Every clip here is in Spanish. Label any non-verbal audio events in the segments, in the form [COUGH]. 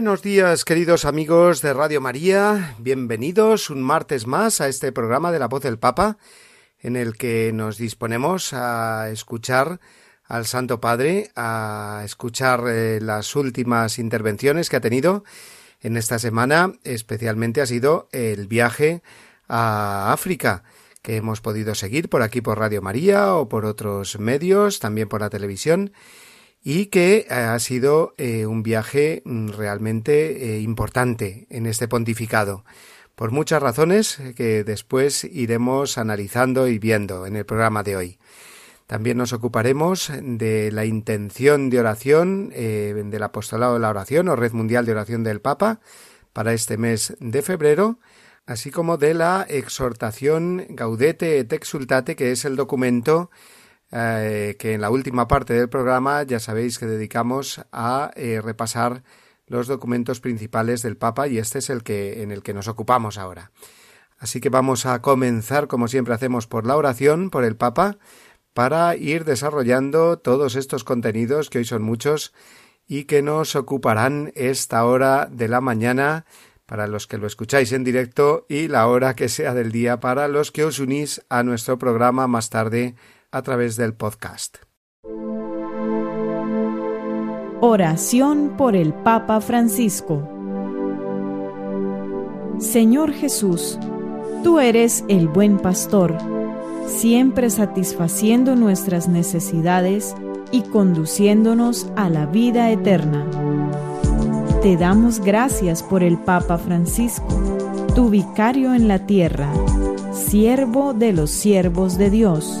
Buenos días, queridos amigos de Radio María. Bienvenidos un martes más a este programa de la voz del Papa, en el que nos disponemos a escuchar al Santo Padre, a escuchar eh, las últimas intervenciones que ha tenido en esta semana. Especialmente ha sido el viaje a África que hemos podido seguir por aquí por Radio María o por otros medios, también por la televisión y que eh, ha sido eh, un viaje mm, realmente eh, importante en este pontificado, por muchas razones que después iremos analizando y viendo en el programa de hoy. También nos ocuparemos de la intención de oración del apostolado de la oración o Red Mundial de Oración del Papa para este mes de febrero, así como de la exhortación Gaudete et Exultate, que es el documento eh, que en la última parte del programa ya sabéis que dedicamos a eh, repasar los documentos principales del Papa y este es el que en el que nos ocupamos ahora. Así que vamos a comenzar como siempre hacemos por la oración por el Papa para ir desarrollando todos estos contenidos que hoy son muchos y que nos ocuparán esta hora de la mañana para los que lo escucháis en directo y la hora que sea del día para los que os unís a nuestro programa más tarde a través del podcast. Oración por el Papa Francisco Señor Jesús, tú eres el buen pastor, siempre satisfaciendo nuestras necesidades y conduciéndonos a la vida eterna. Te damos gracias por el Papa Francisco, tu vicario en la tierra, siervo de los siervos de Dios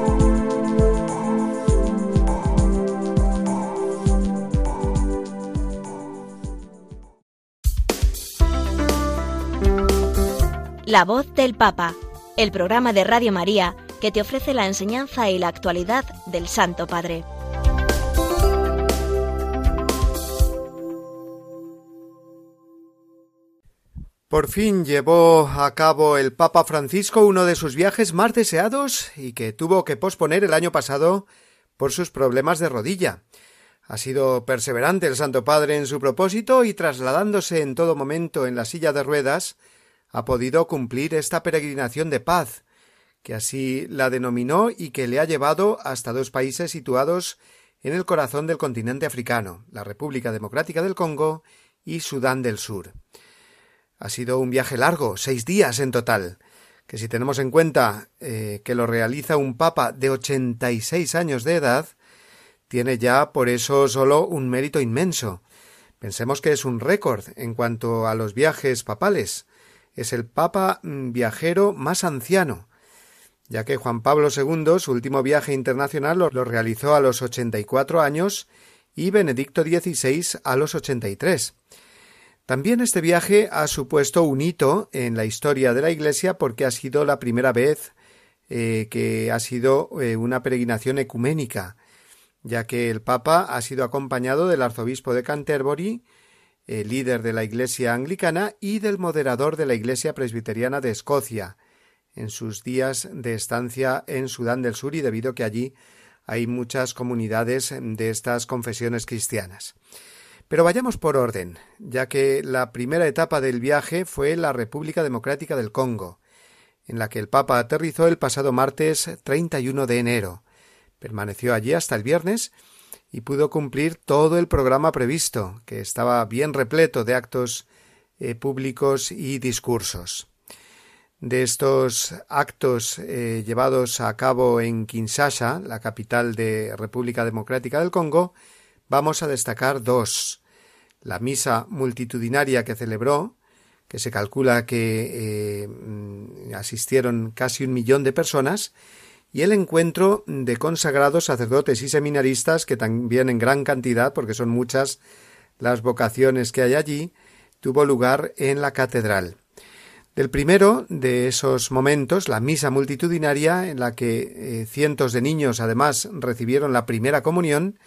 La voz del Papa, el programa de Radio María que te ofrece la enseñanza y la actualidad del Santo Padre. Por fin llevó a cabo el Papa Francisco uno de sus viajes más deseados y que tuvo que posponer el año pasado por sus problemas de rodilla. Ha sido perseverante el Santo Padre en su propósito y trasladándose en todo momento en la silla de ruedas, ha podido cumplir esta peregrinación de paz, que así la denominó y que le ha llevado hasta dos países situados en el corazón del continente africano, la República Democrática del Congo y Sudán del Sur. Ha sido un viaje largo, seis días en total, que si tenemos en cuenta eh, que lo realiza un papa de ochenta y seis años de edad, tiene ya por eso solo un mérito inmenso. Pensemos que es un récord en cuanto a los viajes papales, es el Papa viajero más anciano, ya que Juan Pablo II su último viaje internacional lo, realizó a los 84 años y Benedicto XVI a los 83. También este viaje ha supuesto un hito en la historia de la Iglesia porque ha sido la primera vez eh, que ha sido eh, una peregrinación ecuménica, ya que el Papa ha sido acompañado del arzobispo de Canterbury, el líder de la Iglesia anglicana y del moderador de la Iglesia presbiteriana de Escocia, en sus días de estancia en Sudán del Sur y debido a que allí hay muchas comunidades de estas confesiones cristianas. Pero vayamos por orden, ya que la primera etapa del viaje fue la República Democrática del Congo, en la que el Papa aterrizó el pasado martes 31 de enero. Permaneció allí hasta el viernes y pudo cumplir todo el programa previsto, que estaba bien repleto de actos eh, públicos y discursos. De estos actos eh, llevados a cabo en Kinshasa, la capital de República Democrática del Congo, vamos a destacar dos. La misa multitudinaria que celebró, que se calcula que eh, mm, asistieron casi un millón de personas, y el encuentro de consagrados sacerdotes y seminaristas, que también en gran cantidad, porque son muchas las vocaciones que hay allí, tuvo lugar en la catedral. Del primero de esos momentos, la misa multitudinaria, en la que eh, cientos de niños además recibieron la primera comunión,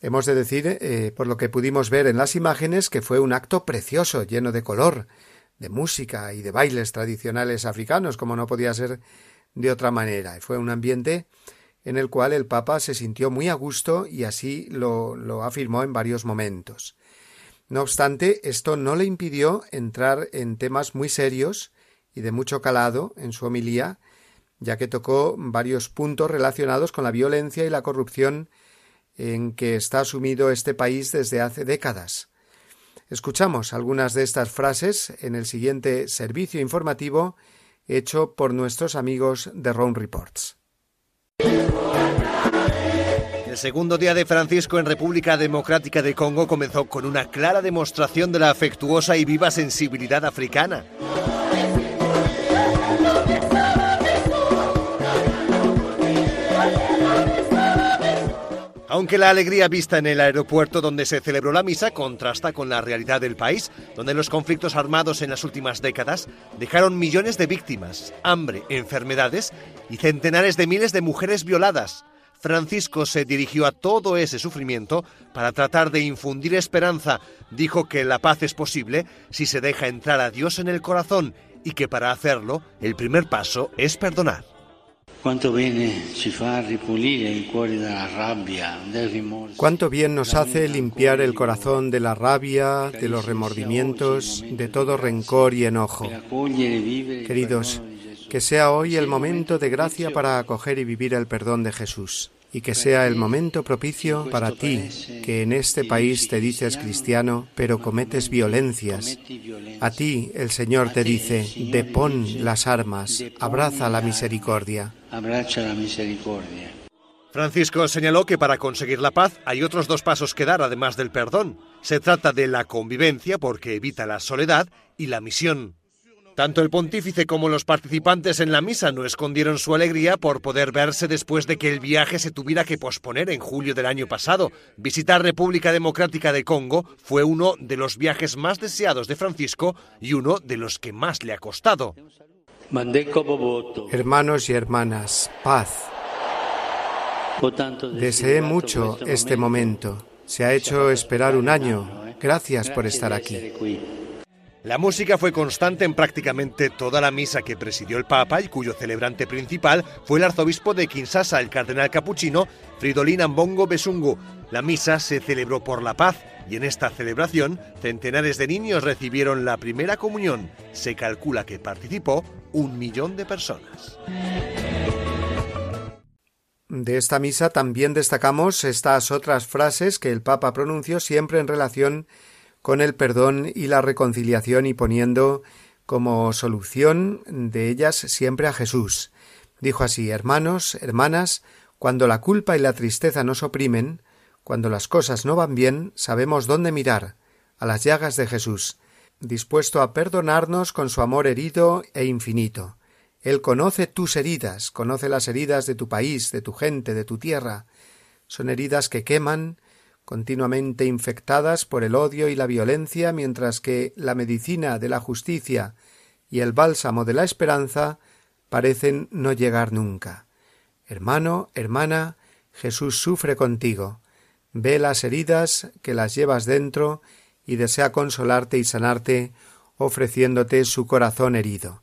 hemos de decir, eh, por lo que pudimos ver en las imágenes, que fue un acto precioso, lleno de color, de música y de bailes tradicionales africanos, como no podía ser de otra manera. Fue un ambiente en el cual el Papa se sintió muy a gusto y así lo, lo afirmó en varios momentos. No obstante, esto no le impidió entrar en temas muy serios y de mucho calado en su homilía, ya que tocó varios puntos relacionados con la violencia y la corrupción en que está sumido este país desde hace décadas. Escuchamos algunas de estas frases en el siguiente servicio informativo hecho por nuestros amigos de Rome Reports. El segundo día de Francisco en República Democrática de Congo comenzó con una clara demostración de la afectuosa y viva sensibilidad africana. Aunque la alegría vista en el aeropuerto donde se celebró la misa contrasta con la realidad del país, donde los conflictos armados en las últimas décadas dejaron millones de víctimas, hambre, enfermedades y centenares de miles de mujeres violadas. Francisco se dirigió a todo ese sufrimiento para tratar de infundir esperanza. Dijo que la paz es posible si se deja entrar a Dios en el corazón y que para hacerlo el primer paso es perdonar. Cuánto bien nos hace limpiar el corazón de la rabia, de los remordimientos, de todo rencor y enojo. Queridos, que sea hoy el momento de gracia para acoger y vivir el perdón de Jesús y que sea el momento propicio para ti, que en este país te dices cristiano, pero cometes violencias. A ti el Señor te dice, depón las armas, abraza la misericordia. Francisco señaló que para conseguir la paz hay otros dos pasos que dar además del perdón. Se trata de la convivencia porque evita la soledad y la misión tanto el pontífice como los participantes en la misa no escondieron su alegría por poder verse después de que el viaje se tuviera que posponer en julio del año pasado. Visitar República Democrática de Congo fue uno de los viajes más deseados de Francisco y uno de los que más le ha costado. Hermanos y hermanas, paz. Deseé mucho este momento. Se ha hecho esperar un año. Gracias por estar aquí. La música fue constante en prácticamente toda la misa que presidió el Papa y cuyo celebrante principal fue el arzobispo de Kinshasa, el cardenal capuchino Fridolin Ambongo Besungu. La misa se celebró por la paz y en esta celebración centenares de niños recibieron la primera comunión. Se calcula que participó un millón de personas. De esta misa también destacamos estas otras frases que el Papa pronunció siempre en relación con el perdón y la reconciliación y poniendo como solución de ellas siempre a Jesús. Dijo así Hermanos, hermanas, cuando la culpa y la tristeza nos oprimen, cuando las cosas no van bien, sabemos dónde mirar, a las llagas de Jesús, dispuesto a perdonarnos con su amor herido e infinito. Él conoce tus heridas, conoce las heridas de tu país, de tu gente, de tu tierra. Son heridas que queman, continuamente infectadas por el odio y la violencia, mientras que la medicina de la justicia y el bálsamo de la esperanza parecen no llegar nunca. Hermano, hermana, Jesús sufre contigo, ve las heridas que las llevas dentro y desea consolarte y sanarte, ofreciéndote su corazón herido.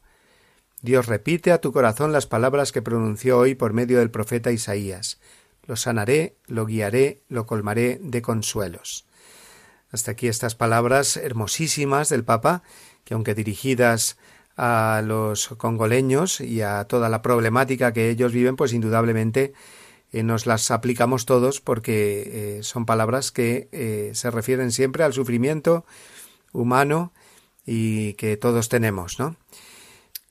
Dios repite a tu corazón las palabras que pronunció hoy por medio del profeta Isaías lo sanaré, lo guiaré, lo colmaré de consuelos. Hasta aquí estas palabras hermosísimas del Papa, que aunque dirigidas a los congoleños y a toda la problemática que ellos viven, pues indudablemente eh, nos las aplicamos todos porque eh, son palabras que eh, se refieren siempre al sufrimiento humano y que todos tenemos, ¿no?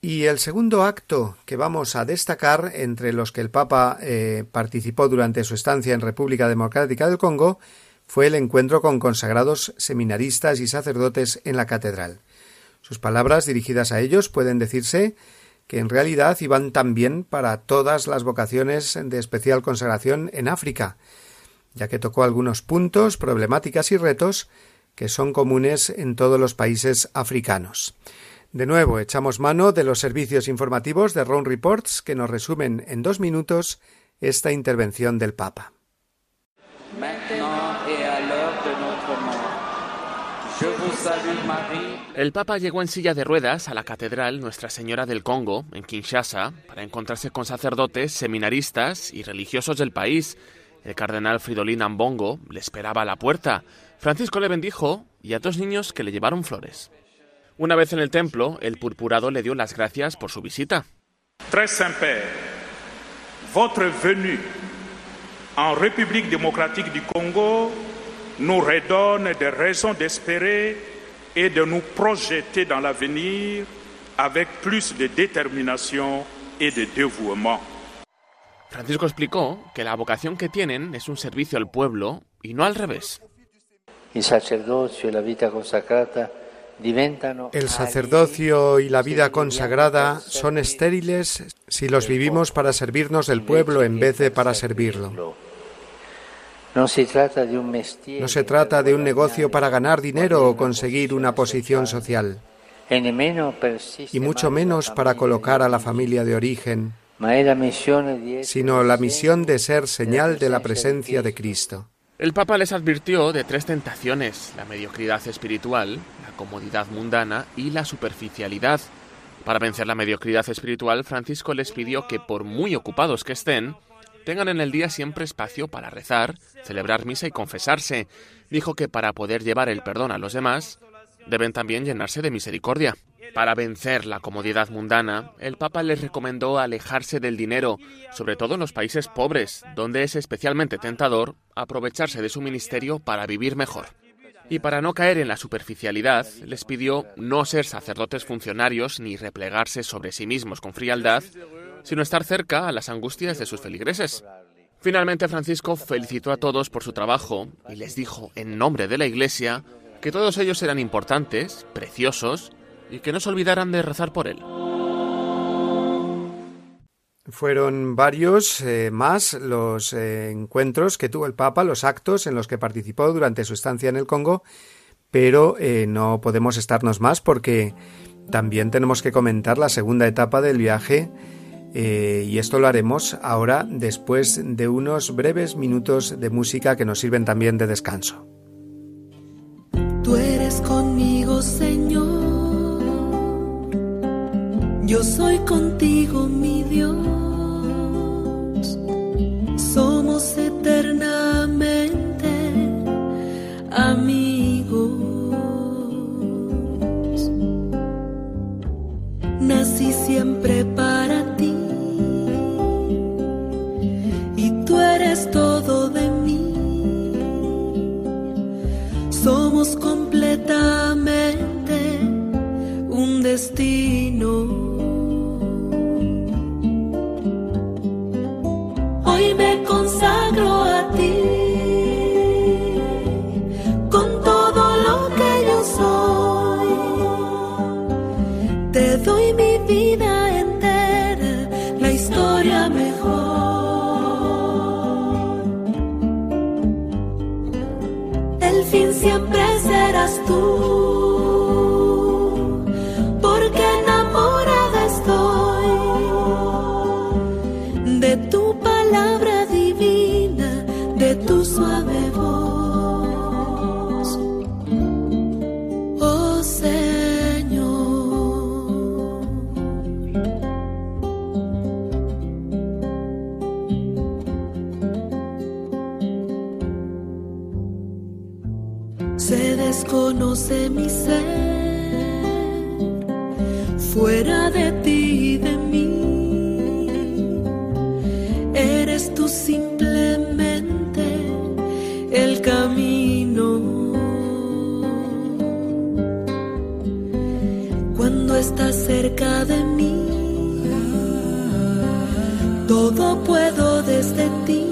Y el segundo acto que vamos a destacar entre los que el Papa participó durante su estancia en República Democrática del Congo fue el encuentro con consagrados seminaristas y sacerdotes en la catedral. Sus palabras dirigidas a ellos pueden decirse que en realidad iban también para todas las vocaciones de especial consagración en África, ya que tocó algunos puntos, problemáticas y retos que son comunes en todos los países africanos. De nuevo, echamos mano de los servicios informativos de Round Reports que nos resumen en dos minutos esta intervención del Papa. El Papa llegó en silla de ruedas a la Catedral Nuestra Señora del Congo, en Kinshasa, para encontrarse con sacerdotes, seminaristas y religiosos del país. El cardenal Fridolin Ambongo le esperaba a la puerta. Francisco le bendijo y a dos niños que le llevaron flores. Una vez en el templo, el purpurado le dio las gracias por su visita. Très Saint-Père, votre venue en République démocratique du Congo nous redonne des raisons d'espérer et de nous projeter dans l'avenir avec plus de détermination et de dévouement. Francisco explicó que la vocación que tienen es un servicio al pueblo y no al revés. El sacerdocio y la vida consagrada el sacerdocio y la vida consagrada son estériles si los vivimos para servirnos del pueblo en vez de para servirlo. No se trata de un, negocio para ganar dinero o conseguir una posición social, y mucho menos para colocar a la familia de origen, sino la misión de ser señal de la presencia de Cristo. El Papa les advirtió de tres tentaciones, la mediocridad espiritual, la comodidad mundana y la superficialidad. Para vencer la mediocridad espiritual, Francisco les pidió que, por muy ocupados que estén, tengan en el día siempre espacio para rezar, celebrar misa y confesarse. Dijo que para poder llevar el perdón a los demás, deben también llenarse de misericordia. Para vencer la comodidad mundana, el Papa les recomendó alejarse del dinero, sobre todo en los países pobres, donde es especialmente tentador aprovecharse de su ministerio para vivir mejor. Y para no caer en la superficialidad, les pidió no ser sacerdotes funcionarios ni replegarse sobre sí mismos con frialdad, sino estar cerca a las angustias de sus feligreses. Finalmente Francisco felicitó a todos por su trabajo y les dijo, en nombre de la Iglesia, que todos ellos eran importantes, preciosos, y que no se olvidaran de rezar por él. Fueron varios eh, más los eh, encuentros que tuvo el Papa, los actos en los que participó durante su estancia en el Congo, pero eh, no podemos estarnos más porque también tenemos que comentar la segunda etapa del viaje eh, y esto lo haremos ahora después de unos breves minutos de música que nos sirven también de descanso. Tú eres conmigo, Señor. Yo soy contigo, mi Dios. Se desconoce mi ser fuera de ti y de mí. Eres tú simplemente el camino. Cuando estás cerca de mí, todo puedo desde ti.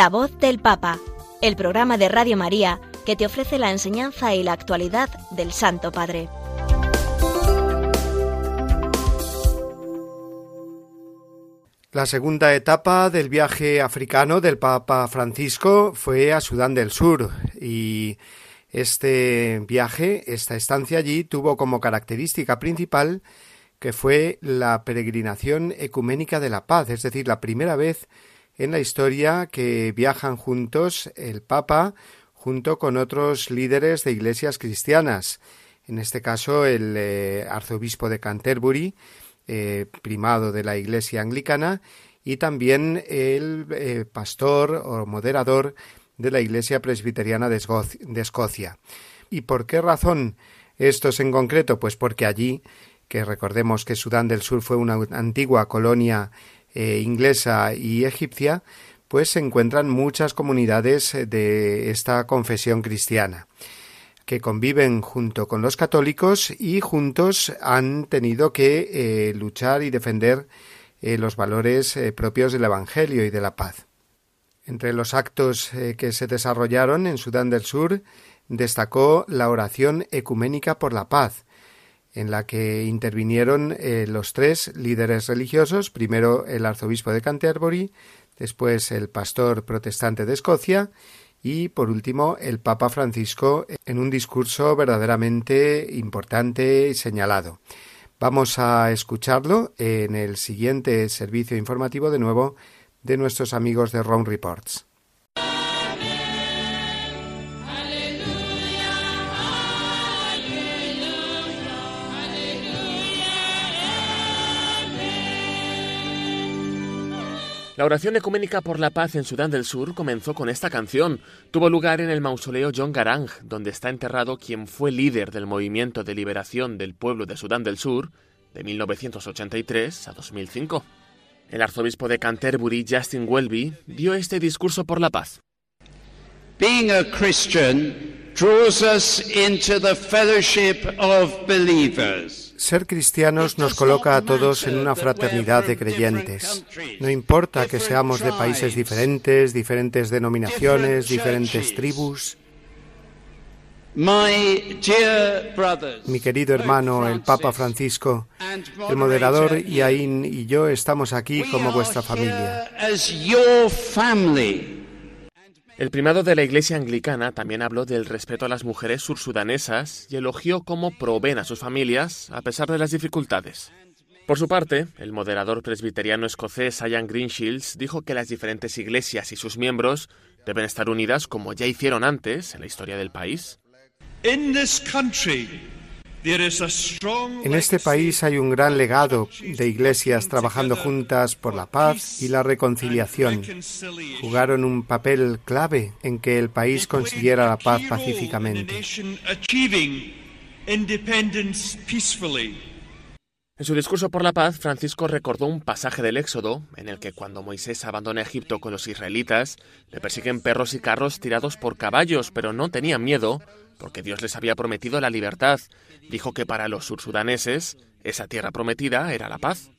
La voz del Papa, el programa de Radio María que te ofrece la enseñanza y la actualidad del Santo Padre. La segunda etapa del viaje africano del Papa Francisco fue a Sudán del Sur y este viaje, esta estancia allí, tuvo como característica principal que fue la peregrinación ecuménica de la paz, es decir, la primera vez en la historia que viajan juntos el Papa junto con otros líderes de iglesias cristianas, en este caso el eh, arzobispo de Canterbury, eh, primado de la Iglesia anglicana, y también el eh, pastor o moderador de la Iglesia presbiteriana de, de Escocia. ¿Y por qué razón estos en concreto? Pues porque allí, que recordemos que Sudán del Sur fue una antigua colonia eh, inglesa y egipcia, pues se encuentran muchas comunidades eh, de esta confesión cristiana que conviven junto con los católicos y juntos han tenido que eh, luchar y defender los valores propios del Evangelio y de la paz. Entre los actos que se desarrollaron en Sudán del Sur destacó la oración ecuménica por la paz, en la que intervinieron eh, los tres líderes religiosos, primero el arzobispo de Canterbury, después el pastor protestante de Escocia y por último el Papa Francisco en un discurso verdaderamente importante y señalado. Vamos a escucharlo en el siguiente servicio informativo de nuevo de nuestros amigos de Round Reports. La oración ecuménica por la paz en Sudán del Sur comenzó con esta canción. Tuvo lugar en el mausoleo John Garang, donde está enterrado quien fue líder del movimiento de liberación del pueblo de Sudán del Sur de 1983 a 2005. El arzobispo de Canterbury, Justin Welby, dio este discurso por la paz. Being a Christian draws us into the fellowship of believers. Ser cristianos nos coloca a todos en una fraternidad de creyentes. No importa que seamos de países diferentes, diferentes denominaciones, diferentes tribus. Mi querido hermano, el Papa Francisco, el moderador Iain y yo estamos aquí como vuestra familia. El primado de la Iglesia anglicana también habló del respeto a las mujeres sursudanesas y elogió cómo proveen a sus familias a pesar de las dificultades. Por su parte, el moderador presbiteriano escocés Ian Greenshields dijo que las diferentes iglesias y sus miembros deben estar unidas como ya hicieron antes en la historia del país. En este país hay un gran legado de iglesias trabajando juntas por la paz y la reconciliación. Jugaron un papel clave en que el país consiguiera la paz pacíficamente. En su discurso por la paz, Francisco recordó un pasaje del Éxodo en el que cuando Moisés abandona Egipto con los israelitas, le persiguen perros y carros tirados por caballos, pero no tenían miedo porque Dios les había prometido la libertad. Dijo que para los sursudaneses esa tierra prometida era la paz.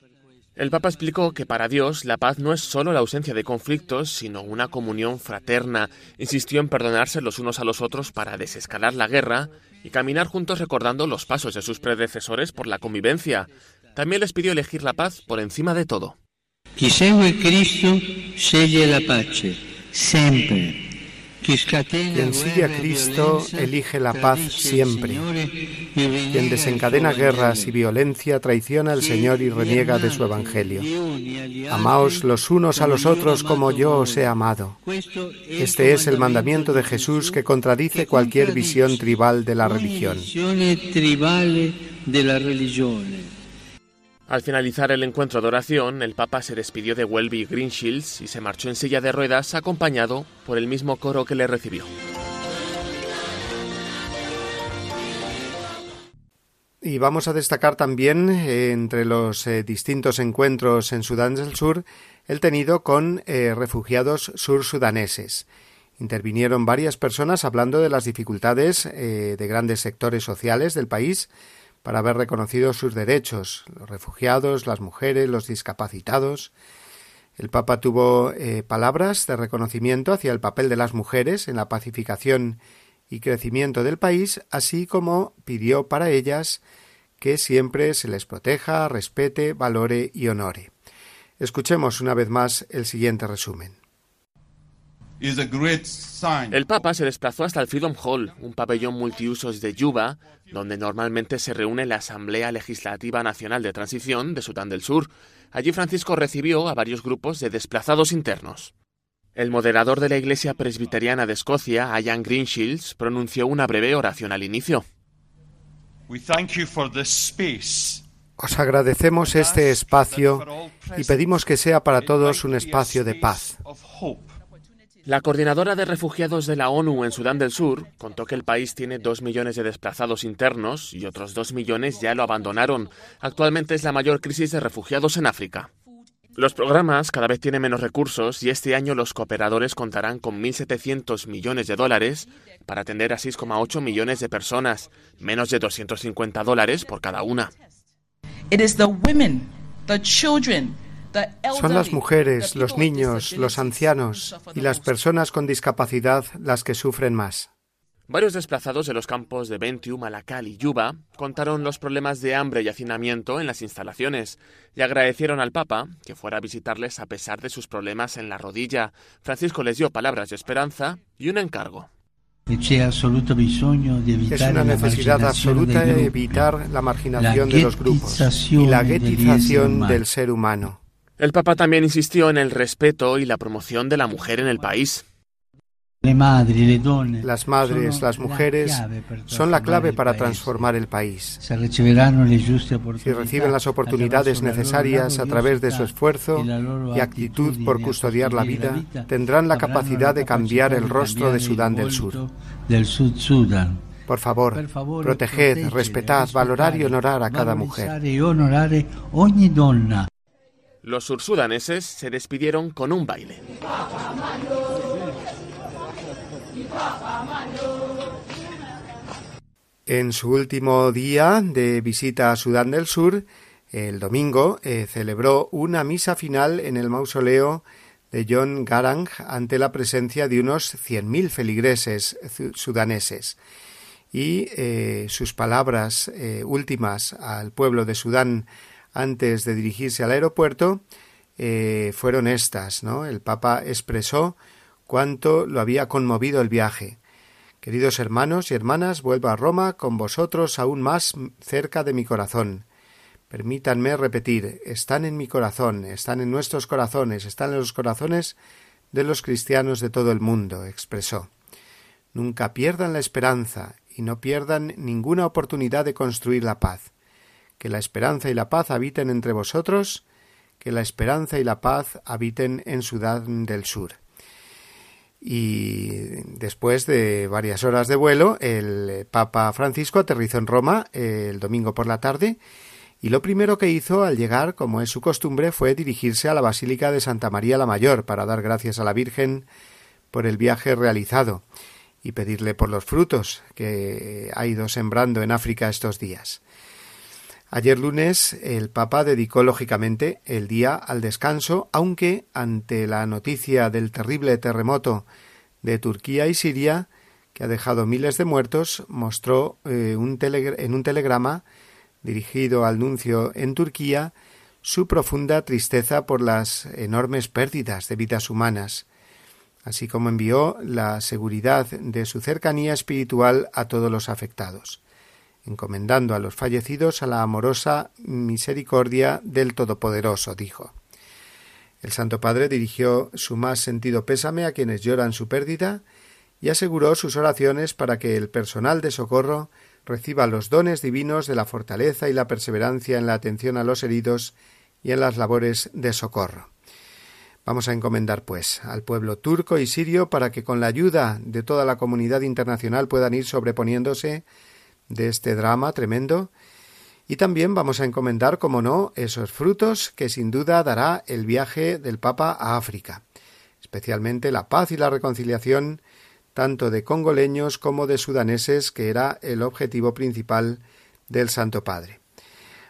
El Papa explicó que para Dios la paz no es solo la ausencia de conflictos, sino una comunión fraterna. Insistió en perdonarse los unos a los otros para desescalar la guerra y caminar juntos recordando los pasos de sus predecesores por la convivencia. También les pidió elegir la paz por encima de todo. Cristo sceglie la pace, sempre. Quien sigue a Cristo elige la paz siempre. Quien desencadena guerras y violencia traiciona al Señor y reniega de su Evangelio. Amaos los unos a los otros como yo os he amado. Este es el mandamiento de Jesús que contradice cualquier visión tribal de la religión. Al finalizar el encuentro de oración, el Papa se despidió de Welby Greenshields y se marchó en silla de ruedas acompañado por el mismo coro que le recibió. Y vamos a destacar también, eh, entre los eh, distintos encuentros en Sudán del Sur, el tenido con eh, refugiados sursudaneses. Intervinieron varias personas hablando de las dificultades de grandes sectores sociales del país, para haber reconocido sus derechos, los refugiados, las mujeres, los discapacitados. El Papa tuvo eh, palabras de reconocimiento hacia el papel de las mujeres en la pacificación y crecimiento del país, así como pidió para ellas que siempre se les proteja, respete, valore y honore. Escuchemos una vez más el siguiente resumen. El Papa se desplazó hasta el Freedom Hall, un pabellón multiusos de Yuba, donde normalmente se reúne la Asamblea Legislativa Nacional de Transición de Sudán del Sur. Allí Francisco recibió a varios grupos de desplazados internos. El moderador de la Iglesia Presbiteriana de Escocia, Ian Greenshields, pronunció una breve oración al inicio. Os agradecemos este espacio y pedimos que sea para todos un espacio de paz. La coordinadora de refugiados de la ONU en Sudán del Sur contó que el país tiene dos millones de desplazados internos y otros dos millones ya lo abandonaron. Actualmente es la mayor crisis de refugiados en África. Los programas cada vez tienen menos recursos y este año los cooperadores contarán con 1.700 millones de dólares para atender a 6,8 millones de personas, menos de 250 dólares por cada una. Son las mujeres, los niños, los ancianos y las personas con discapacidad las que sufren más. Varios desplazados de los campos de Bentiu, Malakal y Yuba contaron los problemas de hambre y hacinamiento en las instalaciones y agradecieron al Papa que fuera a visitarles a pesar de sus problemas en la rodilla. Francisco les dio palabras de esperanza y un encargo. Es una necesidad absoluta evitar la marginación de los grupos y la guetización del ser humano. El Papa también insistió en el respeto y la promoción de la mujer en el país. Las madres, las mujeres son la clave para transformar el país. Si reciben las oportunidades necesarias a través de su esfuerzo y actitud por custodiar la vida, tendrán la capacidad de cambiar el rostro de Sudán del Sur. Por favor, proteged, respetad, valorar y honorar a cada mujer. Los sursudaneses se despidieron con un baile. En su último día de visita a Sudán del Sur, el domingo, eh, celebró una misa final en el mausoleo de John Garang ante la presencia de unos 100.000 feligreses sudaneses. Y eh, sus palabras eh, últimas al pueblo de Sudán antes de dirigirse al aeropuerto eh, fueron estas, ¿no? El Papa expresó cuánto lo había conmovido el viaje. Queridos hermanos y hermanas, vuelvo a Roma con vosotros aún más cerca de mi corazón. Permítanme repetir, están en mi corazón, están en nuestros corazones, están en los corazones de los cristianos de todo el mundo, expresó. Nunca pierdan la esperanza y no pierdan ninguna oportunidad de construir la paz que la esperanza y la paz habiten entre vosotros, que la esperanza y la paz habiten en Sudán del Sur. Y después de varias horas de vuelo, el Papa Francisco aterrizó en Roma el domingo por la tarde y lo primero que hizo al llegar, como es su costumbre, fue dirigirse a la Basílica de Santa María la Mayor para dar gracias a la Virgen por el viaje realizado y pedirle por los frutos que ha ido sembrando en África estos días. Ayer lunes el Papa dedicó lógicamente el día al descanso, aunque ante la noticia del terrible terremoto de Turquía y Siria, que ha dejado miles de muertos, mostró eh, en un telegrama dirigido al nuncio en Turquía su profunda tristeza por las enormes pérdidas de vidas humanas, así como envió la seguridad de su cercanía espiritual a todos los afectados, encomendando a los fallecidos a la amorosa misericordia del Todopoderoso, dijo. El Santo Padre dirigió su más sentido pésame a quienes lloran su pérdida y aseguró sus oraciones para que el personal de socorro reciba los dones divinos de la fortaleza y la perseverancia en la atención a los heridos y en las labores de socorro. Vamos a encomendar, pues, al pueblo turco y sirio para que con la ayuda de toda la comunidad internacional puedan ir sobreponiéndose de este drama tremendo y también vamos a encomendar, como no, esos frutos que sin duda dará el viaje del Papa a África, especialmente la paz y la reconciliación tanto de congoleños como de sudaneses, que era el objetivo principal del Santo Padre.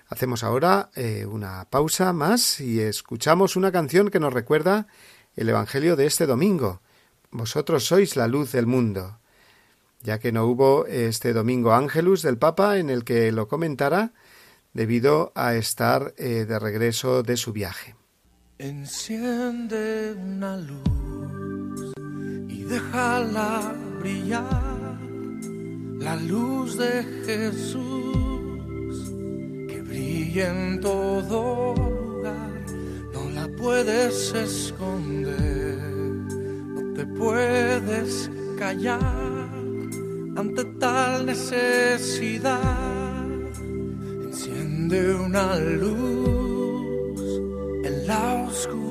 Hacemos ahora eh, una pausa más y escuchamos una canción que nos recuerda el Evangelio de este domingo. Vosotros sois la luz del mundo. Ya que no hubo este domingo Ángelus del Papa en el que lo comentara, debido a estar eh, de regreso de su viaje. Enciende una luz y déjala brillar, la luz de Jesús y en todo lugar, no la puedes esconder, no te puedes callar ante tal necesidad. Enciende una luz en la oscuridad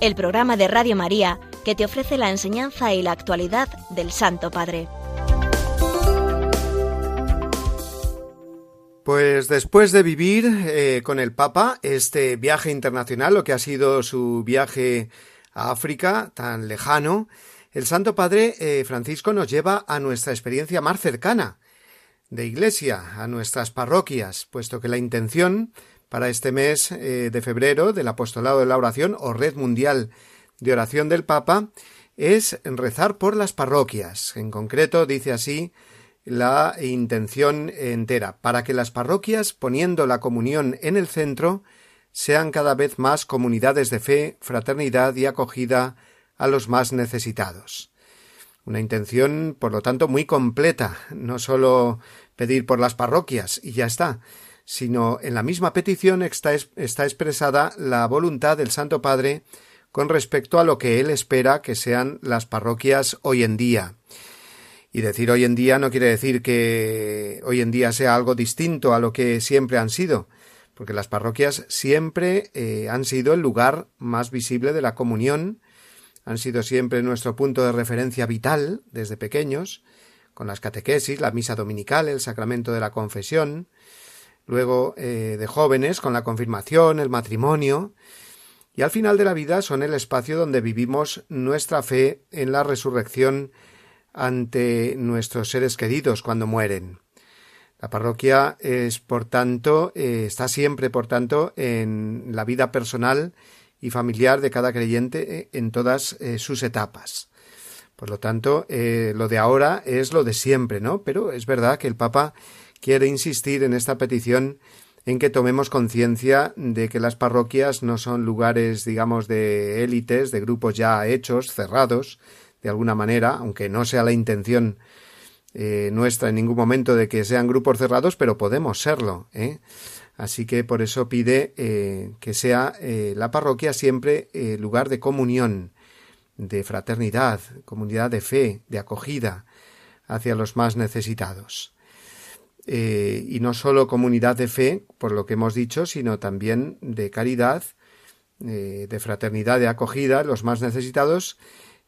el programa de Radio María que te ofrece la enseñanza y la actualidad del Santo Padre. Pues después de vivir eh, con el Papa este viaje internacional, lo que ha sido su viaje a África tan lejano, el Santo Padre eh, Francisco nos lleva a nuestra experiencia más cercana de iglesia, a nuestras parroquias, puesto que la intención para este mes eh, de febrero del Apostolado de la Oración o Red Mundial de Oración del Papa es rezar por las parroquias. En concreto, dice así la intención entera, para que las parroquias, poniendo la comunión en el centro, sean cada vez más comunidades de fe, fraternidad y acogida a los más necesitados. Una intención, por lo tanto, muy completa, no sólo pedir por las parroquias y ya está, sino en la misma petición está, expresada la voluntad del Santo Padre con respecto a lo que él espera que sean las parroquias hoy en día. Y decir hoy en día no quiere decir que hoy en día sea algo distinto a lo que siempre han sido, porque las parroquias siempre eh, han sido el lugar más visible de la comunión, han sido siempre nuestro punto de referencia vital desde pequeños, con las catequesis, la misa dominical, el sacramento de la confesión, luego eh, de jóvenes con la confirmación, el matrimonio, y al final de la vida son el espacio donde vivimos nuestra fe en la resurrección ante nuestros seres queridos cuando mueren. La parroquia es, por tanto, eh, está siempre, por tanto, en la vida personal y familiar de cada creyente eh, en todas sus etapas. Por lo tanto, lo de ahora es lo de siempre, ¿no? Pero es verdad que el Papa quiere insistir en esta petición en que tomemos conciencia de que las parroquias no son lugares, digamos, de élites, de grupos ya hechos, cerrados, de alguna manera, aunque no sea la intención eh, nuestra en ningún momento de que sean grupos cerrados, pero podemos serlo. ¿eh? Así que por eso pide eh, que sea la parroquia siempre lugar de comunión, de fraternidad, comunidad de fe, de acogida hacia los más necesitados. Y no solo comunidad de fe, por lo que hemos dicho, sino también de caridad, de fraternidad, de acogida, los más necesitados,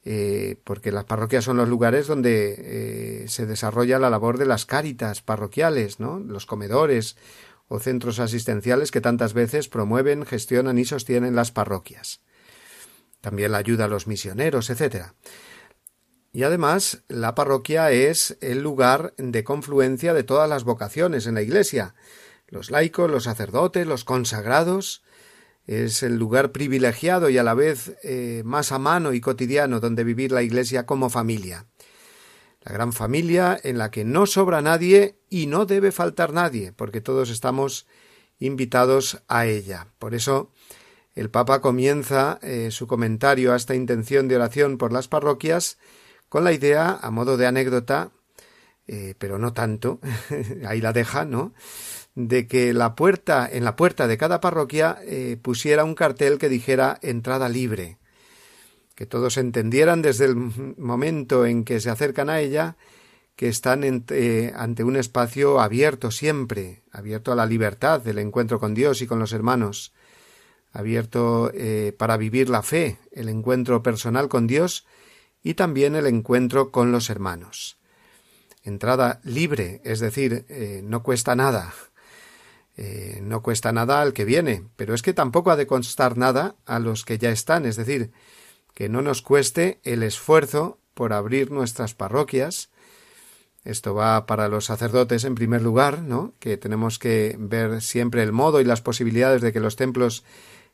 eh, porque las parroquias son los lugares donde eh, se desarrolla la labor de las cáritas parroquiales, ¿no? los comedores o centros asistenciales que tantas veces promueven, gestionan y sostienen las parroquias. También la ayuda a los misioneros, etc. Y además, la parroquia es el lugar de confluencia de todas las vocaciones en la Iglesia, los laicos, los sacerdotes, los consagrados, es el lugar privilegiado y a la vez eh, más a mano y cotidiano donde vivir la Iglesia como familia. La gran familia en la que no sobra nadie y no debe faltar nadie, porque todos estamos invitados a ella. Por eso el Papa comienza eh, su comentario a esta intención de oración por las parroquias con la idea, a modo de anécdota, eh, pero no tanto, [LAUGHS] ahí la deja, ¿no? de que la puerta, en la puerta de cada parroquia eh, pusiera un cartel que dijera entrada libre, que todos entendieran desde el momento en que se acercan a ella que están eh, ante un espacio abierto siempre, abierto a la libertad del encuentro con Dios y con los hermanos, abierto para vivir la fe, el encuentro personal con Dios y también el encuentro con los hermanos. Entrada libre, es decir, no cuesta nada, eh, no cuesta nada al que viene, pero es que tampoco ha de costar nada a los que ya están, es decir, que no nos cueste el esfuerzo por abrir nuestras parroquias. Esto va para los sacerdotes en primer lugar, ¿no? Que tenemos que ver siempre el modo y las posibilidades de que los templos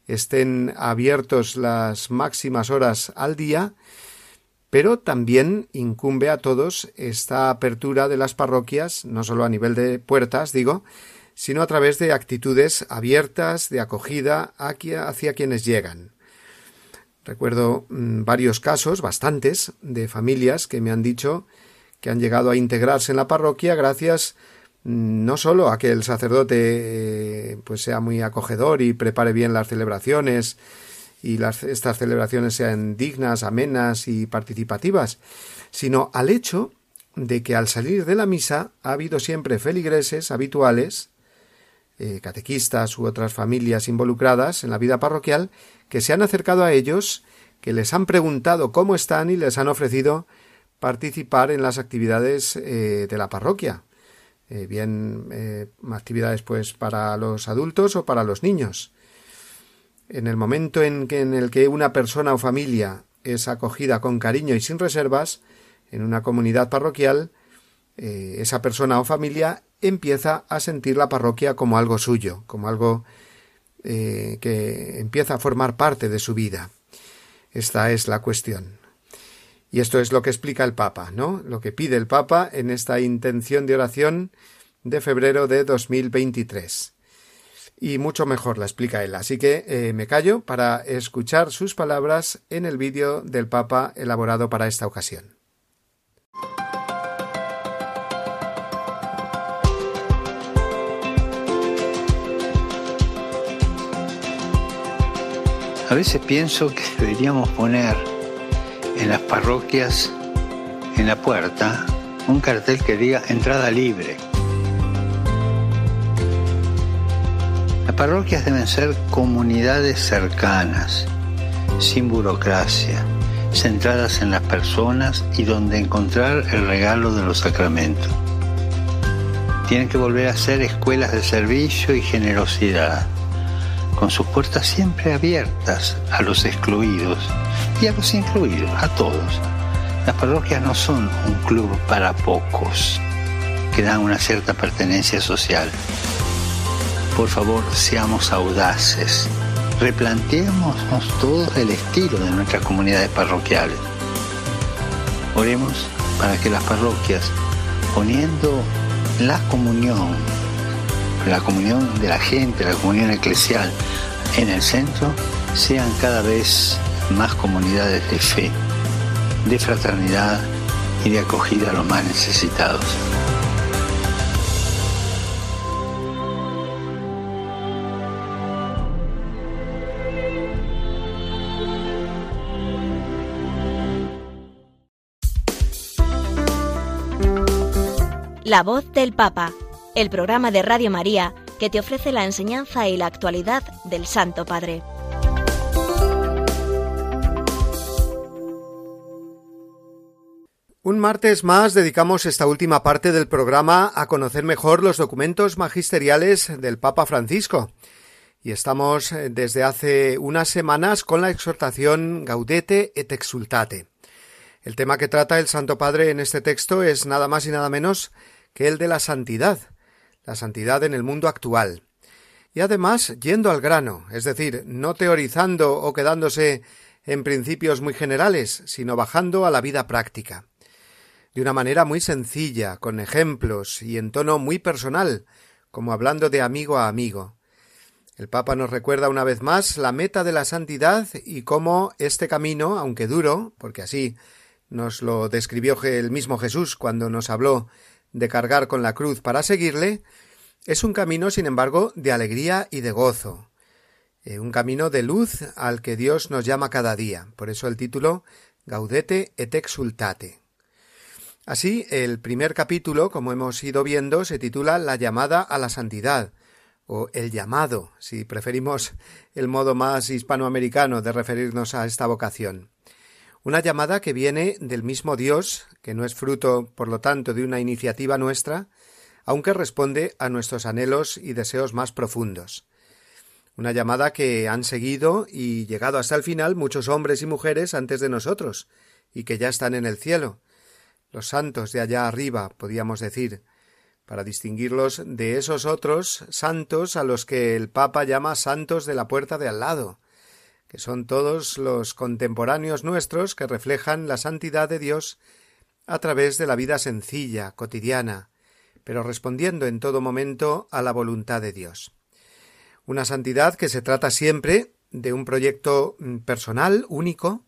estén abiertos las máximas horas al día, pero también incumbe a todos esta apertura de las parroquias, no solo a nivel de puertas, digo, sino a través de actitudes abiertas de acogida hacia quienes llegan. Recuerdo mm, varios casos, bastantes, de familias que me han dicho que han llegado a integrarse en la parroquia gracias mm, no solo a que el sacerdote eh, pues sea muy acogedor y prepare bien las celebraciones y estas celebraciones sean dignas, amenas y participativas, sino al hecho de que al salir de la misa ha habido siempre feligreses habituales eh, catequistas u otras familias involucradas en la vida parroquial que se han acercado a ellos, que les han preguntado cómo están y les han ofrecido participar en las actividades eh, de la parroquia, eh, bien actividades pues para los adultos o para los niños. En el momento en, que, una persona o familia es acogida con cariño y sin reservas en una comunidad parroquial, esa persona o familia empieza a sentir la parroquia como algo suyo, como algo eh, que empieza a formar parte de su vida. Esta es la cuestión. Y esto es lo que explica el Papa, ¿no? Lo que pide el Papa en esta intención de oración de febrero de 2023. Y mucho mejor la explica él. Así que eh, me callo para escuchar sus palabras en el vídeo del Papa elaborado para esta ocasión. A veces pienso que deberíamos poner en las parroquias, en la puerta, un cartel que diga entrada libre. Las parroquias deben ser comunidades cercanas, sin burocracia, centradas en las personas y donde encontrar el regalo de los sacramentos. Tienen que volver a ser escuelas de servicio y generosidad, con sus puertas siempre abiertas a los excluidos y a los incluidos, a todos. Las parroquias no son un club para pocos que dan una cierta pertenencia social. Por favor, seamos audaces replanteémonos todos el estilo de nuestras comunidades parroquiales. Oremos para que las parroquias, poniendo la comunión, la comunión de la gente, la comunión eclesial en el centro, sean cada vez más comunidades de fe, de fraternidad y de acogida a los más necesitados. La voz del Papa, el programa de Radio María que te ofrece la enseñanza y la actualidad del Santo Padre. Un martes más dedicamos esta última parte del programa a conocer mejor los documentos magisteriales del Papa Francisco. Y estamos eh, desde hace unas semanas con la exhortación Gaudete et Exultate. El tema que trata el Santo Padre en este texto es nada más y nada menos que el de la santidad, la santidad en el mundo actual. Y además yendo al grano, es decir, no teorizando o quedándose en principios muy generales, sino bajando a la vida práctica. De una manera muy sencilla, con ejemplos y en tono muy personal, como hablando de amigo a amigo. El Papa nos recuerda una vez más la meta de la santidad y cómo este camino, aunque duro, porque así nos lo describió el mismo Jesús cuando nos habló de cargar con la cruz para seguirle, es un camino, sin embargo, de alegría y de gozo, eh, un camino de luz al que Dios nos llama cada día. Por eso el título Gaudete et exultate. Así, el primer capítulo, como hemos ido viendo, se titula La llamada a la santidad, o el llamado, si preferimos el modo más hispanoamericano de referirnos a esta vocación. Una llamada que viene del mismo Dios, que no es fruto, por lo tanto, de una iniciativa nuestra, aunque responde a nuestros anhelos y deseos más profundos. Una llamada que han seguido y llegado hasta el final muchos hombres y mujeres antes de nosotros, y que ya están en el cielo. Los santos de allá arriba, podíamos decir, para distinguirlos de esos otros santos a los que el Papa llama santos de la puerta de al lado, que son todos los contemporáneos nuestros que reflejan la santidad de Dios a través de la vida sencilla, cotidiana, pero respondiendo en todo momento a la voluntad de Dios. Una santidad que se trata siempre de un proyecto mm, personal, único,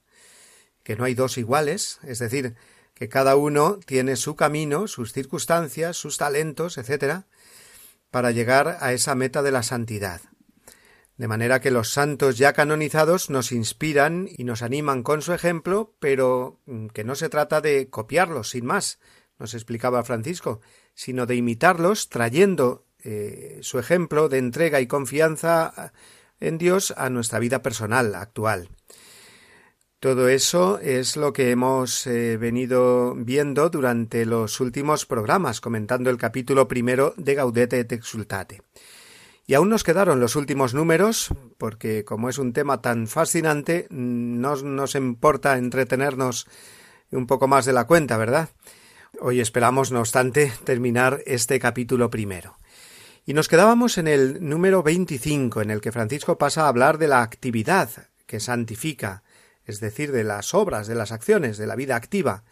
que no hay dos iguales, es decir, que cada uno tiene su camino, sus circunstancias, sus talentos, etc., para llegar a esa meta de la santidad de manera que los santos ya canonizados nos inspiran y nos animan con su ejemplo, pero mm, que no se trata de copiarlos sin más, nos explicaba Francisco, sino de imitarlos trayendo eh, su ejemplo de entrega y confianza en Dios a nuestra vida personal actual. Todo eso es lo que hemos eh, venido viendo durante los últimos programas, comentando el capítulo primero de Gaudete et Exultate. Y aún nos quedaron los últimos números, porque como es un tema tan fascinante, no nos importa entretenernos un poco más de la cuenta, ¿verdad? Hoy esperamos, no obstante, terminar este capítulo primero. Y nos quedábamos en el número 25, en el que Francisco pasa a hablar de la actividad que santifica, es decir, de las obras, de las acciones, de la vida activa.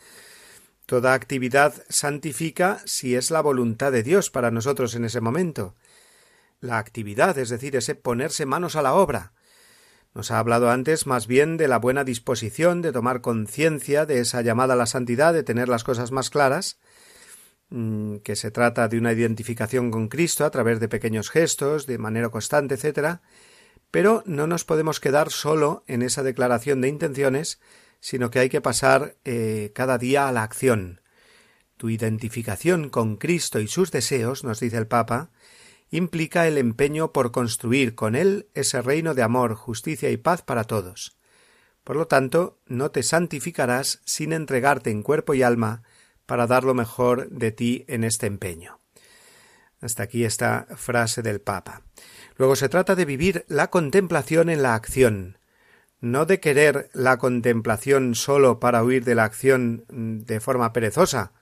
Toda actividad santifica si es la voluntad de Dios para nosotros en ese momento la actividad, es decir, ese ponerse manos a la obra. Nos ha hablado antes más bien de la buena disposición de tomar conciencia de esa llamada a la santidad, de tener las cosas más claras, mm, que se trata de una identificación con Cristo a través de pequeños gestos, de manera constante, etc. Pero no nos podemos quedar solo en esa declaración de intenciones, sino que hay que pasar eh, cada día a la acción. Tu identificación con Cristo y sus deseos, nos dice el Papa, implica el empeño por construir con Él ese reino de amor, justicia y paz para todos. Por lo tanto, no te santificarás sin entregarte en cuerpo y alma para dar lo mejor de ti en este empeño. Hasta aquí esta frase del Papa. Luego se trata de vivir la contemplación en la acción, no de querer la contemplación solo para huir de la acción de forma perezosa.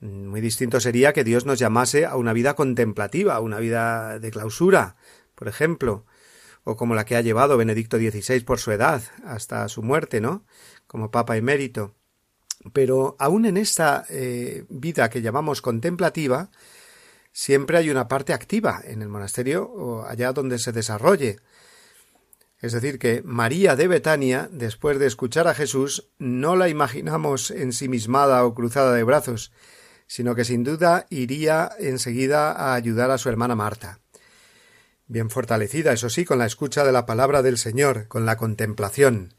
Muy distinto sería que Dios nos llamase a una vida contemplativa, a una vida de clausura, por ejemplo, o como la que ha llevado Benedicto XVI por su edad hasta su muerte, ¿no? Como Papa emérito. Pero aún en esta eh, vida que llamamos contemplativa, siempre hay una parte activa en el monasterio o allá donde se desarrolle. Es decir, que María de Betania, después de escuchar a Jesús, no la imaginamos ensimismada o cruzada de brazos, sino que sin duda iría enseguida a ayudar a su hermana Marta. Bien fortalecida, eso sí, con la escucha de la palabra del Señor, con la contemplación.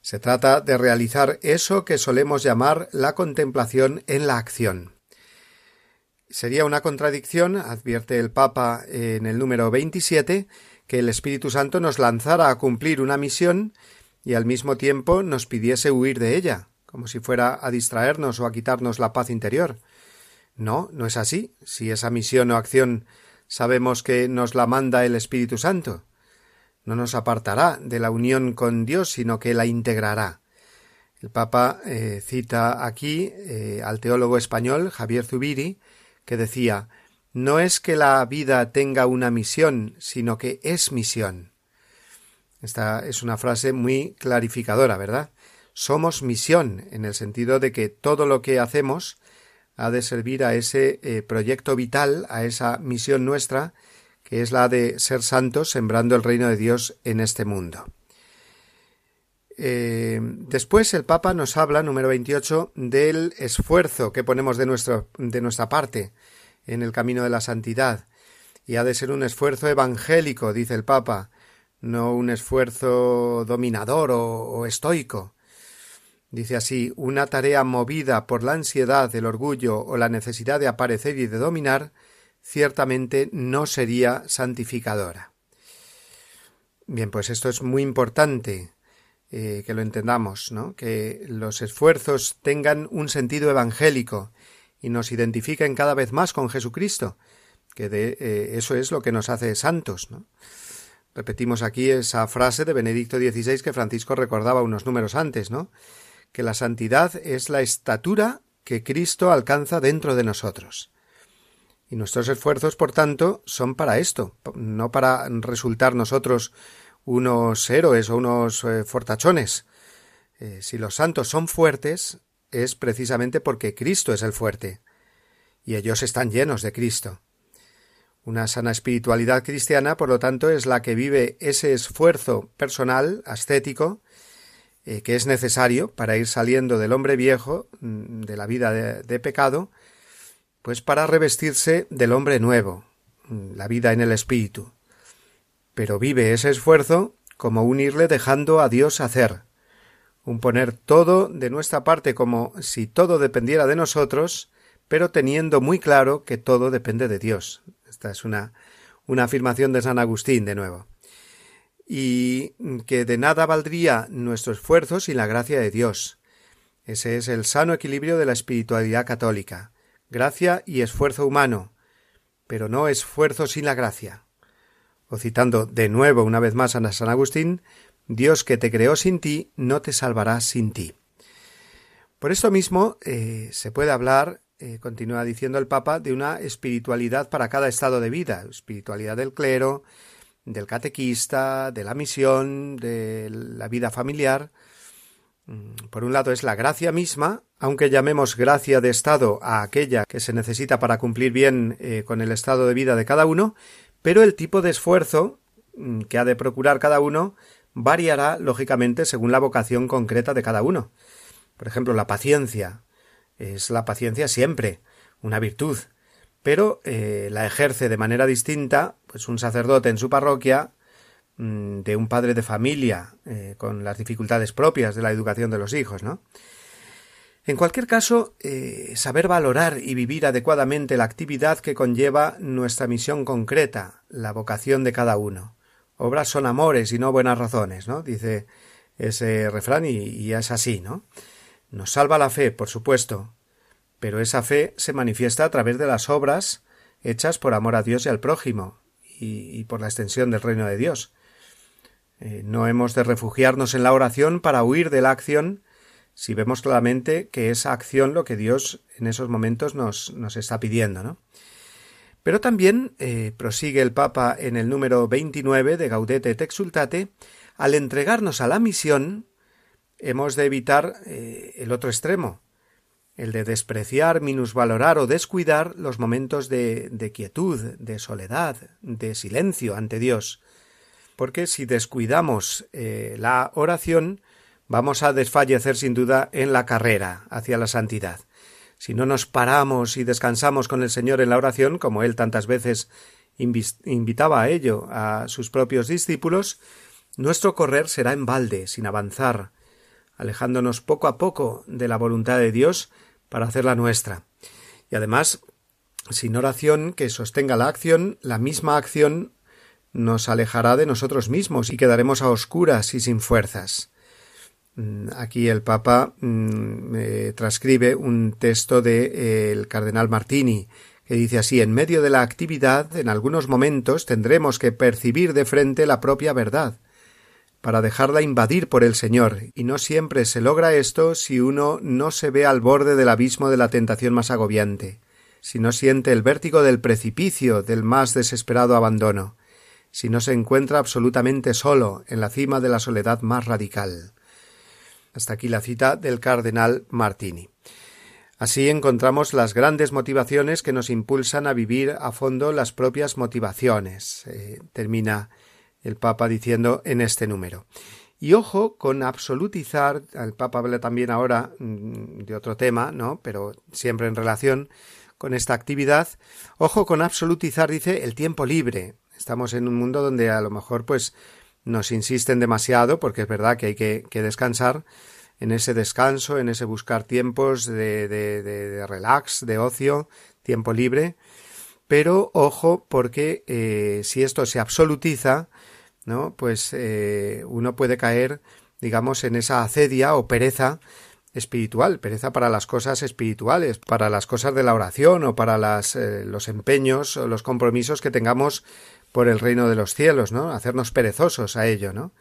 Se trata de realizar eso que solemos llamar la contemplación en la acción. Sería una contradicción, advierte el Papa en el número 27, que el Espíritu Santo nos lanzara a cumplir una misión y al mismo tiempo nos pidiese huir de ella, como si fuera a distraernos o a quitarnos la paz interior. No, no es así. Si esa misión o acción sabemos que nos la manda el Espíritu Santo, no nos apartará de la unión con Dios, sino que la integrará. El Papa eh, cita aquí eh, al teólogo español Javier Zubiri, que decía No es que la vida tenga una misión, sino que es misión. Esta es una frase muy clarificadora, ¿verdad? Somos misión, en el sentido de que todo lo que hacemos ha de servir a ese eh, proyecto vital, a esa misión nuestra, que es la de ser santos sembrando el reino de Dios en este mundo. Eh, después el Papa nos habla, número 28, del esfuerzo que ponemos de, de nuestra parte en el camino de la santidad. Y ha de ser un esfuerzo evangélico, dice el Papa, no un esfuerzo dominador o, estoico. Dice así, una tarea movida por la ansiedad, el orgullo o la necesidad de aparecer y de dominar, ciertamente no sería santificadora. Bien, pues esto es muy importante eh, que lo entendamos, ¿no? que los esfuerzos tengan un sentido evangélico y nos identifiquen cada vez más con Jesucristo, que de eh, eso es lo que nos hace santos. Repetimos aquí esa frase de Benedicto XVI que Francisco recordaba unos números antes, ¿no? Que la santidad es la estatura que Cristo alcanza dentro de nosotros. Y nuestros esfuerzos, por tanto, son para esto, no para resultar nosotros unos héroes o unos eh, fortachones. Eh, si los santos son fuertes, es precisamente porque Cristo es el fuerte, y ellos están llenos de Cristo. Una sana espiritualidad cristiana, por lo tanto, es la que vive ese esfuerzo personal, ascético, eh, que es necesario para ir saliendo del hombre viejo, mm, de la vida de pecado, pues para revestirse del hombre nuevo, mm, la vida en el espíritu pero vive ese esfuerzo como un irle dejando a Dios hacer, un poner todo de nuestra parte como si todo dependiera de nosotros, pero teniendo muy claro que todo depende de Dios. Esta es una, una afirmación de San Agustín de nuevo. Y que de nada valdría nuestro esfuerzo sin la gracia de Dios. Ese es el sano equilibrio de la espiritualidad católica. Gracia y esfuerzo humano, pero no esfuerzo sin la gracia o citando de nuevo una vez más a San Agustín, Dios que te creó sin ti, no te salvará sin ti. Por esto mismo eh, se puede hablar, eh, continúa diciendo el Papa, de una espiritualidad para cada estado de vida, espiritualidad del clero, del catequista, de la misión, de la vida familiar. Mm, por un lado es la gracia misma, aunque llamemos gracia de estado a aquella que se necesita para cumplir bien eh, con el estado de vida de cada uno, pero el tipo de esfuerzo mm, que ha de procurar cada uno variará, lógicamente, según la vocación concreta de cada uno. Por ejemplo, la paciencia. Es la paciencia siempre una virtud, pero eh, la ejerce de manera distinta, pues un sacerdote en su parroquia, mm, de un padre de familia, eh, con las dificultades propias de la educación de los hijos, ¿no? En cualquier caso, eh, saber valorar y vivir adecuadamente la actividad que conlleva nuestra misión concreta, la vocación de cada uno. Obras son amores y no buenas razones, ¿no? Dice ese refrán y, y es así, ¿no? Nos salva la fe, por supuesto, pero esa fe se manifiesta a través de las obras hechas por amor a Dios y al prójimo, y, por la extensión del reino de Dios. Eh, no hemos de refugiarnos en la oración para huir de la acción si vemos claramente que esa acción lo que Dios en esos momentos nos, nos está pidiendo, ¿no? Pero también eh, prosigue el Papa en el número 29 de Gaudete et Exultate, al entregarnos a la misión, hemos de evitar eh, el otro extremo, el de despreciar, minusvalorar o descuidar los momentos de, de quietud, de soledad, de silencio ante Dios. Porque si descuidamos eh, la oración, vamos a desfallecer sin duda en la carrera hacia la santidad. Si no nos paramos y descansamos con el Señor en la oración, como Él tantas veces invitaba a ello a sus propios discípulos, nuestro correr será en balde, sin avanzar, alejándonos poco a poco de la voluntad de Dios para hacerla nuestra. Y además, sin oración que sostenga la acción, la misma acción nos alejará de nosotros mismos y quedaremos a oscuras y sin fuerzas. Mm, aquí el Papa mm, transcribe un texto del de, eh, cardenal Martini, que dice así En medio de la actividad, en algunos momentos tendremos que percibir de frente la propia verdad, para dejarla invadir por el Señor, y no siempre se logra esto si uno no se ve al borde del abismo de la tentación más agobiante, si no siente el vértigo del precipicio del más desesperado abandono, si no se encuentra absolutamente solo en la cima de la soledad más radical. Hasta aquí la cita del cardenal Martini. Así encontramos las grandes motivaciones que nos impulsan a vivir a fondo las propias motivaciones. Eh, termina el Papa diciendo en este número. Y ojo con absolutizar, el Papa habla también ahora mm, de otro tema, ¿no? Pero siempre en relación con esta actividad. Ojo con absolutizar, dice, el tiempo libre. Estamos en un mundo donde a lo mejor pues nos insisten demasiado, porque es verdad que hay que, descansar, en ese descanso, en ese buscar tiempos de, relax, de ocio, tiempo libre. Pero ojo, porque eh, si esto se absolutiza, ¿no? Pues eh, uno puede caer, digamos, en esa acedia o pereza espiritual, pereza para las cosas espirituales, para las cosas de la oración o para eh, los empeños o los compromisos que tengamos por el reino de los cielos, ¿no? Hacernos perezosos a ello, ¿no?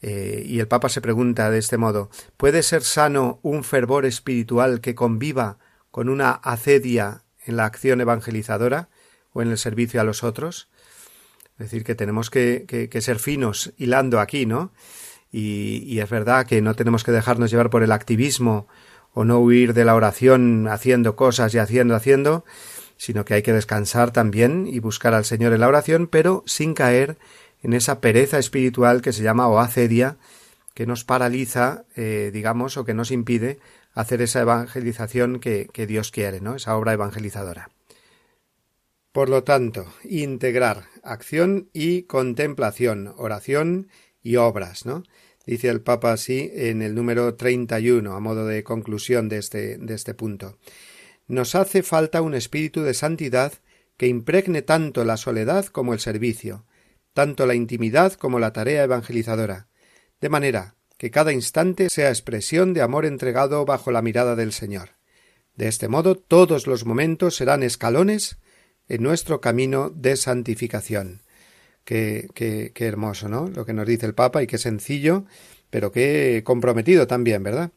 Eh, y el Papa se pregunta de este modo ¿Puede ser sano un fervor espiritual que conviva con una acedia en la acción evangelizadora o en el servicio a los otros? Es decir, que tenemos que, ser finos hilando aquí, ¿no? Y, es verdad que no tenemos que dejarnos llevar por el activismo o no huir de la oración haciendo cosas y haciendo, haciendo, sino que hay que descansar también y buscar al Señor en la oración, pero sin caer en esa pereza espiritual que se llama oacedia, que nos paraliza, eh, digamos, o que nos impide hacer esa evangelización que Dios quiere, ¿no? Esa obra evangelizadora. Por lo tanto, integrar acción y contemplación, oración y obras, ¿no? Dice el Papa así en el número 31, a modo de conclusión de este, de este punto. Nos hace falta un espíritu de santidad que impregne tanto la soledad como el servicio, tanto la intimidad como la tarea evangelizadora, de manera que cada instante sea expresión de amor entregado bajo la mirada del Señor. De este modo todos los momentos serán escalones en nuestro camino de santificación. Qué, qué, qué, hermoso, ¿no? Lo que nos dice el Papa y qué sencillo, pero qué comprometido también, ¿verdad?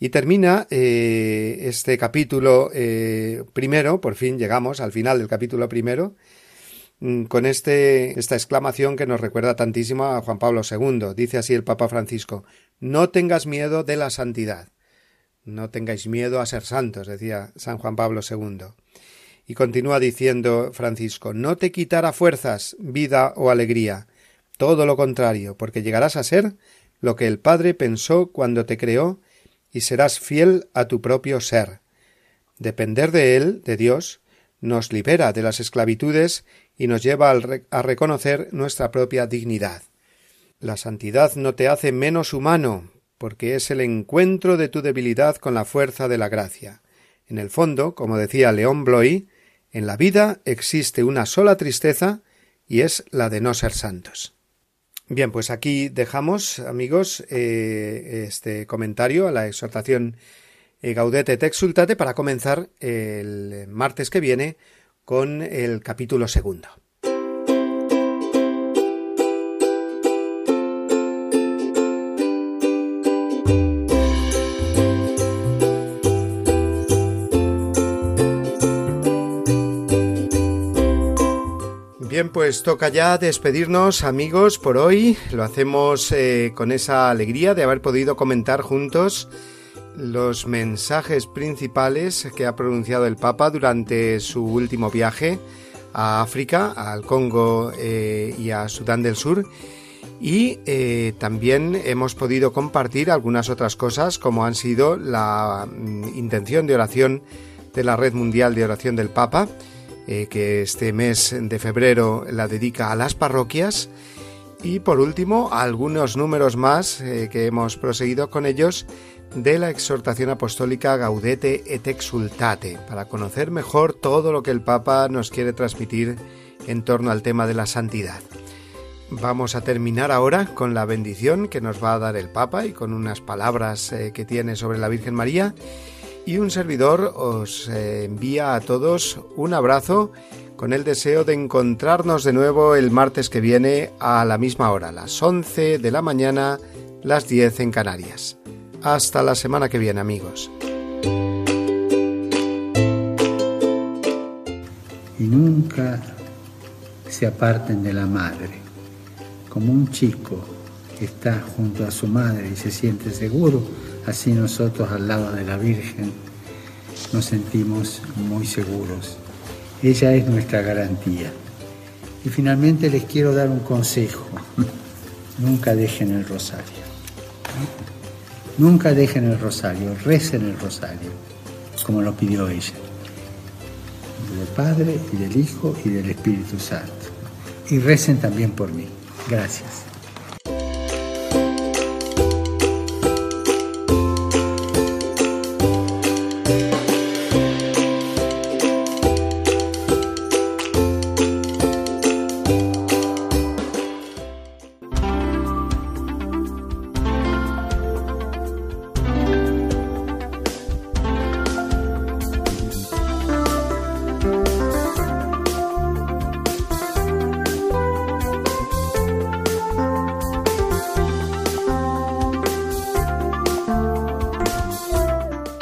Y termina eh, este capítulo eh, primero, por fin llegamos al final del capítulo primero, mm, con este, esta exclamación que nos recuerda tantísimo a Juan Pablo II. Dice así el Papa Francisco, no tengas miedo de la santidad. No tengáis miedo a ser santos, decía San Juan Pablo II. Y continúa diciendo Francisco, no te quitará fuerzas, vida o alegría, todo lo contrario, porque llegarás a ser lo que el Padre pensó cuando te creó y serás fiel a tu propio ser. Depender de Él, de Dios, nos libera de las esclavitudes y nos lleva a reconocer nuestra propia dignidad. La santidad no te hace menos humano, porque es el encuentro de tu debilidad con la fuerza de la gracia. En el fondo, como decía León Bloy, en la vida existe una sola tristeza y es la de no ser santos. Bien, pues aquí dejamos, amigos, eh, este comentario a la exhortación eh, Gaudete et Exultate para comenzar el martes que viene con el capítulo segundo. Pues toca ya despedirnos amigos por hoy. Lo hacemos eh, con esa alegría de haber podido comentar juntos los mensajes principales que ha pronunciado el Papa durante su último viaje a África, al Congo eh, y a Sudán del Sur. Y eh, también hemos podido compartir algunas otras cosas como han sido la mm, intención de oración de la Red Mundial de Oración del Papa eh, que este mes de febrero la dedica a las parroquias. Y por último, algunos números más eh, que hemos proseguido con ellos de la exhortación apostólica Gaudete et Exultate, para conocer mejor todo lo que el Papa nos quiere transmitir en torno al tema de la santidad. Vamos a terminar ahora con la bendición que nos va a dar el Papa y con unas palabras eh, que tiene sobre la Virgen María y un servidor os eh, envía a todos un abrazo con el deseo de encontrarnos de nuevo el martes que viene a la misma hora, las 11 de la mañana, las 10 en Canarias. Hasta la semana que viene amigos. Y nunca se aparten de la madre, como un chico que está junto a su madre y se siente seguro, Así nosotros al lado de la Virgen nos sentimos muy seguros. Ella es nuestra garantía. Y finalmente les quiero dar un consejo. [LAUGHS] Nunca dejen el rosario. Nunca dejen el rosario, recen el rosario, como lo pidió ella. Del Padre y del Hijo y del Espíritu Santo. Y recen también por mí. Gracias.